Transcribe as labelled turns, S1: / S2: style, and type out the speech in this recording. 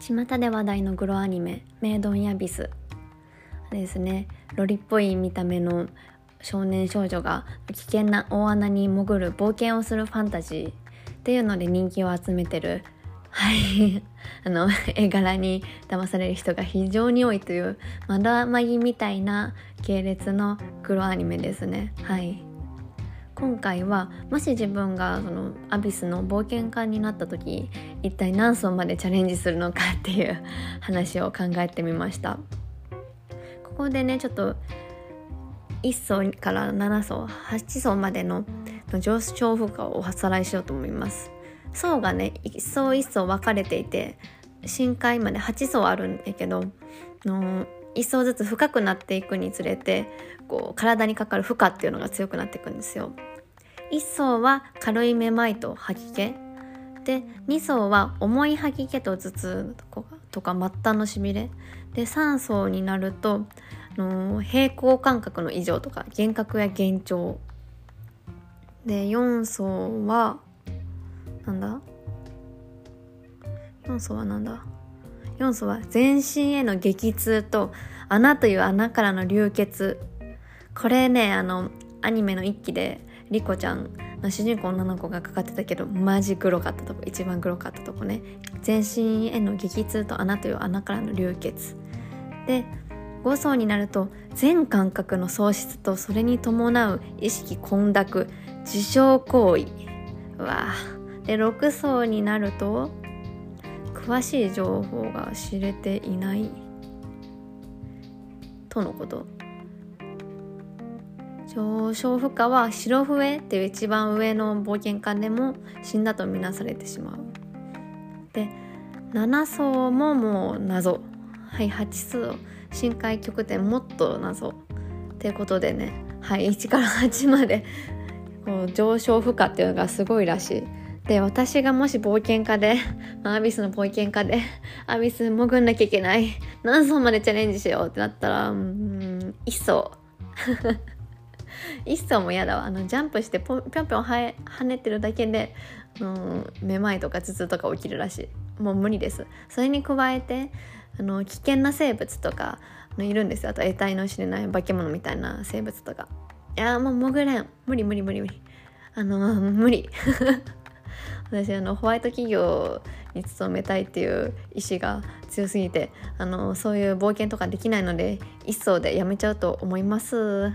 S1: 巷で話題のグロアニメ「メイドンアビス」ですね。ロリっぽい見た目の少年少女が危険な大穴に潜る冒険をするファンタジー。っていうので人気を集めてる。はい。あの絵柄に騙される人が非常に多いというまだまぎみたいな系列の黒アニメですね。はい。今回はもし自分がそのアビスの冒険家になった時一体何層までチャレンジするのかっていう話を考えてみました。ここでねちょっと1層から7層8層までの上昇負荷をおさらいしようと思います。層がね1層1層分かれていて深海まで8層あるんだけどの1層ずつ深くなっていくにつれてこう体にかかる負荷っていうのが強くなっていくんですよ。1層は軽いめまいと吐き気。で2層は重い吐き気と頭痛とか末端のしびれ。で3層になるとあの平行感覚の異常とか幻覚や幻聴。で4層はなんだ？4層はなんだ？4層は全身への激痛と穴という穴からの流血。これねあのアニメの一期でリコちゃんの主人公女の子がかかってたけどマジ黒かったとこ一番黒かったとこね。全身への激痛と穴という穴からの流血。で5層になると全感覚の喪失とそれに伴う意識混濁自傷行為。うわで6層になると詳しい情報が知れていない。とのこと。上昇負荷は白笛っていう一番上の冒険家でも死んだとみなされてしまう。で7層ももう謎。はい8層深海極点もっと謎っていうことでね。はい1から8までこう上昇負荷っていうのがすごいらしい。で私がもし冒険家で、まあ、アビスの冒険家で アビス潜んなきゃいけない。何層までチャレンジしようってなったらうん1層。1層も嫌だわ。あのジャンプしてぴょんぴょん跳ねてるだけで、うん、めまいとか頭痛とか起きるらしい。もう無理です。それに加えてあの危険な生物とかいるんですよ。あと得体の知れない化け物みたいな生物とか。いやもう潜れん。無理無理無理無理。あの無理。私あのホワイト企業に勤めたいっていう意志が強すぎてあのそういう冒険とかできないので一層でやめちゃうと思います。